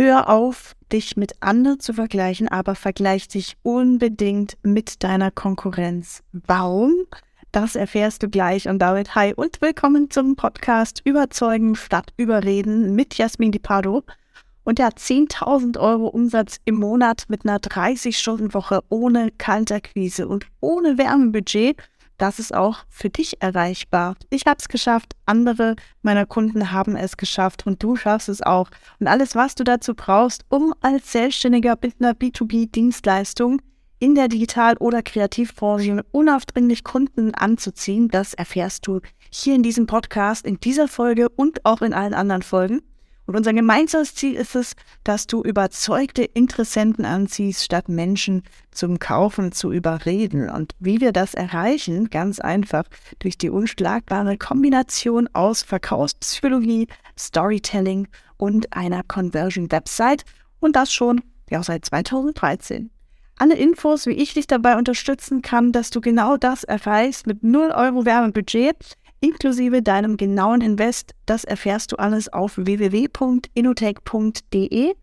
Hör auf, dich mit anderen zu vergleichen, aber vergleich dich unbedingt mit deiner Konkurrenz. Warum? Das erfährst du gleich und damit hi und willkommen zum Podcast Überzeugen statt Überreden mit Jasmin Di Pardo. Und der 10.000 Euro Umsatz im Monat mit einer 30-Stunden-Woche ohne Kalterquise und ohne Wärmebudget das ist auch für dich erreichbar. Ich habe es geschafft, andere meiner Kunden haben es geschafft und du schaffst es auch. Und alles, was du dazu brauchst, um als Selbstständiger mit einer B2B-Dienstleistung in der Digital- oder Kreativbranche unaufdringlich Kunden anzuziehen, das erfährst du hier in diesem Podcast, in dieser Folge und auch in allen anderen Folgen. Und unser gemeinsames Ziel ist es, dass du überzeugte Interessenten anziehst, statt Menschen zum Kaufen zu überreden. Und wie wir das erreichen, ganz einfach durch die unschlagbare Kombination aus Verkaufspsychologie, Storytelling und einer Conversion-Website. Und das schon ja seit 2013. Alle Infos, wie ich dich dabei unterstützen kann, dass du genau das erreichst mit 0 Euro Werbebudget, inklusive deinem genauen Invest. Das erfährst du alles auf www.inotech.de.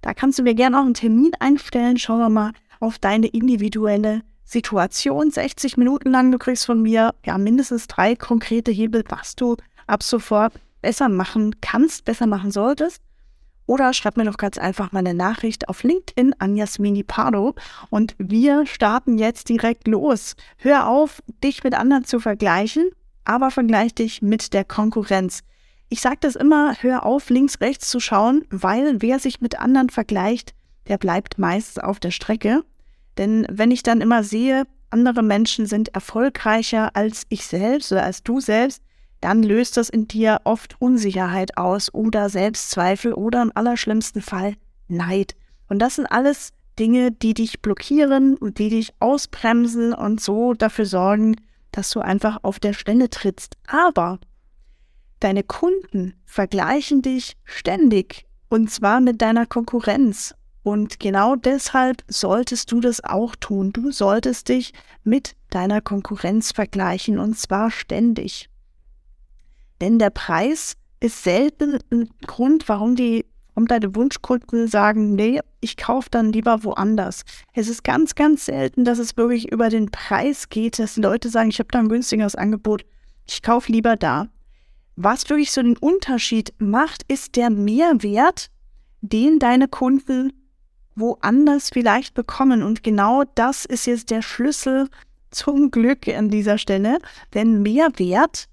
Da kannst du mir gerne auch einen Termin einstellen. Schauen wir mal auf deine individuelle Situation. 60 Minuten lang, du kriegst von mir ja mindestens drei konkrete Hebel, was du ab sofort besser machen kannst, besser machen solltest. Oder schreib mir doch ganz einfach mal eine Nachricht auf LinkedIn an Jasmini Pardo und wir starten jetzt direkt los. Hör auf, dich mit anderen zu vergleichen aber vergleich dich mit der Konkurrenz. Ich sage das immer, hör auf, links, rechts zu schauen, weil wer sich mit anderen vergleicht, der bleibt meist auf der Strecke. Denn wenn ich dann immer sehe, andere Menschen sind erfolgreicher als ich selbst oder als du selbst, dann löst das in dir oft Unsicherheit aus oder Selbstzweifel oder im allerschlimmsten Fall Neid. Und das sind alles Dinge, die dich blockieren und die dich ausbremsen und so dafür sorgen, dass du einfach auf der Stelle trittst. Aber deine Kunden vergleichen dich ständig und zwar mit deiner Konkurrenz. Und genau deshalb solltest du das auch tun. Du solltest dich mit deiner Konkurrenz vergleichen und zwar ständig. Denn der Preis ist selten ein Grund, warum die und deine Wunschkunden sagen, nee, ich kaufe dann lieber woanders. Es ist ganz, ganz selten, dass es wirklich über den Preis geht, dass die Leute sagen, ich habe da ein günstigeres Angebot, ich kaufe lieber da. Was wirklich so den Unterschied macht, ist der Mehrwert, den deine Kunden woanders vielleicht bekommen. Und genau das ist jetzt der Schlüssel zum Glück an dieser Stelle. Denn Mehrwert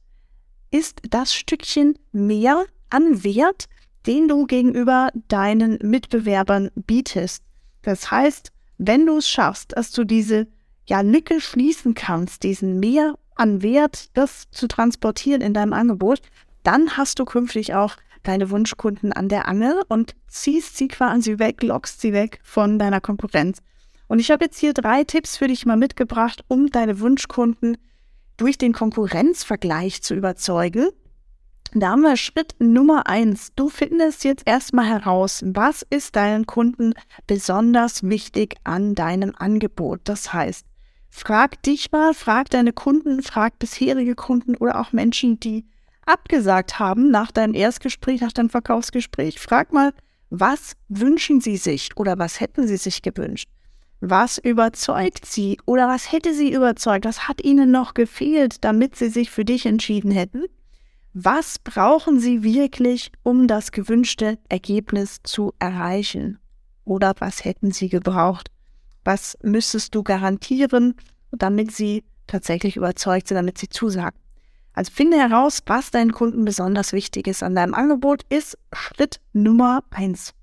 ist das Stückchen mehr an Wert, den du gegenüber deinen Mitbewerbern bietest. Das heißt, wenn du es schaffst, dass du diese ja, Lücke schließen kannst, diesen mehr an Wert, das zu transportieren in deinem Angebot, dann hast du künftig auch deine Wunschkunden an der Angel und ziehst sie quasi weg, lockst sie weg von deiner Konkurrenz. Und ich habe jetzt hier drei Tipps für dich mal mitgebracht, um deine Wunschkunden durch den Konkurrenzvergleich zu überzeugen da haben wir Schritt Nummer eins. Du findest jetzt erstmal heraus, was ist deinen Kunden besonders wichtig an deinem Angebot. Das heißt, frag dich mal, frag deine Kunden, frag bisherige Kunden oder auch Menschen, die abgesagt haben nach deinem Erstgespräch, nach deinem Verkaufsgespräch. Frag mal, was wünschen sie sich oder was hätten sie sich gewünscht? Was überzeugt sie oder was hätte sie überzeugt? Was hat ihnen noch gefehlt, damit sie sich für dich entschieden hätten? Was brauchen Sie wirklich, um das gewünschte Ergebnis zu erreichen? Oder was hätten Sie gebraucht? Was müsstest du garantieren, damit Sie tatsächlich überzeugt sind, damit Sie zusagen? Also finde heraus, was deinen Kunden besonders wichtig ist an deinem Angebot, ist Schritt Nummer eins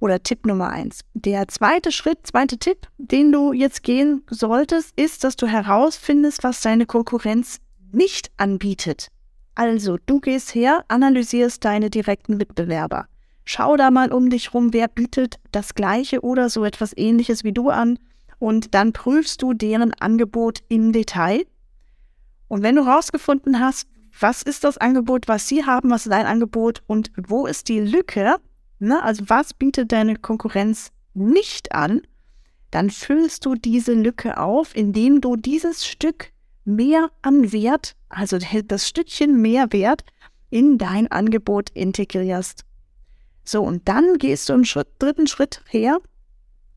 oder Tipp Nummer eins. Der zweite Schritt, zweite Tipp, den du jetzt gehen solltest, ist, dass du herausfindest, was deine Konkurrenz nicht anbietet. Also, du gehst her, analysierst deine direkten Mitbewerber. Schau da mal um dich rum, wer bietet das gleiche oder so etwas ähnliches wie du an und dann prüfst du deren Angebot im Detail. Und wenn du herausgefunden hast, was ist das Angebot, was sie haben, was ist dein Angebot und wo ist die Lücke, ne, also was bietet deine Konkurrenz nicht an, dann füllst du diese Lücke auf, indem du dieses Stück mehr an Wert, also das Stückchen mehr Wert in dein Angebot integrierst. So, und dann gehst du im Schritt, dritten Schritt her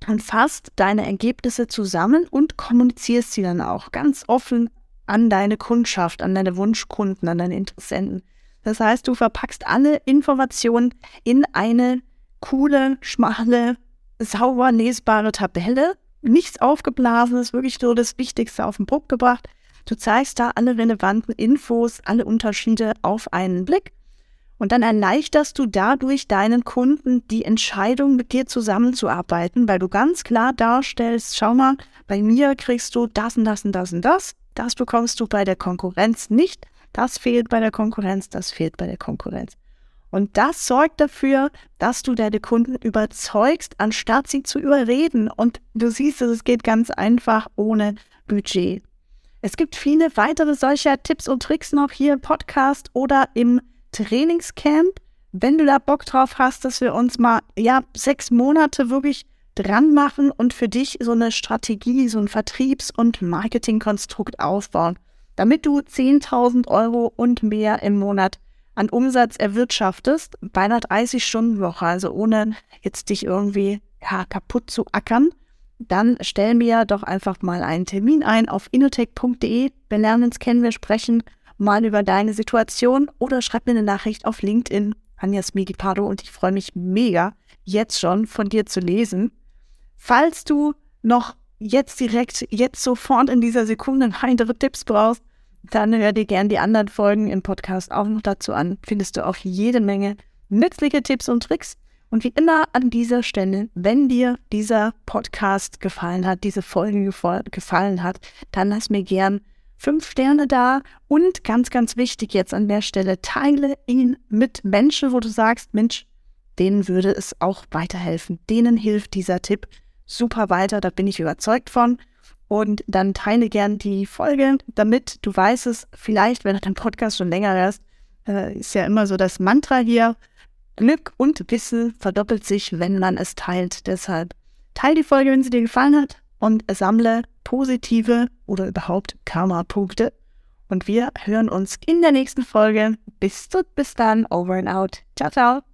und fasst deine Ergebnisse zusammen und kommunizierst sie dann auch ganz offen an deine Kundschaft, an deine Wunschkunden, an deine Interessenten. Das heißt, du verpackst alle Informationen in eine coole, schmale, sauber lesbare Tabelle. Nichts aufgeblasenes, wirklich nur das Wichtigste auf den Punkt gebracht. Du zeigst da alle relevanten Infos, alle Unterschiede auf einen Blick. Und dann erleichterst du dadurch deinen Kunden die Entscheidung, mit dir zusammenzuarbeiten, weil du ganz klar darstellst, schau mal, bei mir kriegst du das und das und das und das. Das bekommst du bei der Konkurrenz nicht. Das fehlt bei der Konkurrenz, das fehlt bei der Konkurrenz. Und das sorgt dafür, dass du deine Kunden überzeugst, anstatt sie zu überreden. Und du siehst, es geht ganz einfach ohne Budget. Es gibt viele weitere solcher Tipps und Tricks noch hier im Podcast oder im Trainingscamp. Wenn du da Bock drauf hast, dass wir uns mal, ja, sechs Monate wirklich dran machen und für dich so eine Strategie, so ein Vertriebs- und Marketingkonstrukt aufbauen, damit du 10.000 Euro und mehr im Monat an Umsatz erwirtschaftest bei einer 30-Stunden-Woche, also ohne jetzt dich irgendwie ja, kaputt zu ackern, dann stell mir doch einfach mal einen Termin ein auf inotech.de. Wir lernen uns kennen, wir sprechen mal über deine Situation oder schreib mir eine Nachricht auf LinkedIn, Anja Smigipado, und ich freue mich mega, jetzt schon von dir zu lesen. Falls du noch jetzt direkt, jetzt sofort in dieser Sekunde weitere Tipps brauchst, dann hör dir gerne die anderen Folgen im Podcast auch noch dazu an. Findest du auch jede Menge nützliche Tipps und Tricks. Und wie immer an dieser Stelle, wenn dir dieser Podcast gefallen hat, diese Folge gefallen hat, dann lass mir gern fünf Sterne da und ganz, ganz wichtig jetzt an der Stelle, teile ihn mit Menschen, wo du sagst, Mensch, denen würde es auch weiterhelfen. Denen hilft dieser Tipp super weiter, da bin ich überzeugt von. Und dann teile gern die Folge, damit du weißt es, vielleicht, wenn du den Podcast schon länger hörst, äh, ist ja immer so das Mantra hier. Glück und Wissen verdoppelt sich, wenn man es teilt. Deshalb teile die Folge, wenn sie dir gefallen hat und sammle positive oder überhaupt Karma-Punkte. Und wir hören uns in der nächsten Folge. Bis, bis dann, over and out. Ciao, ciao.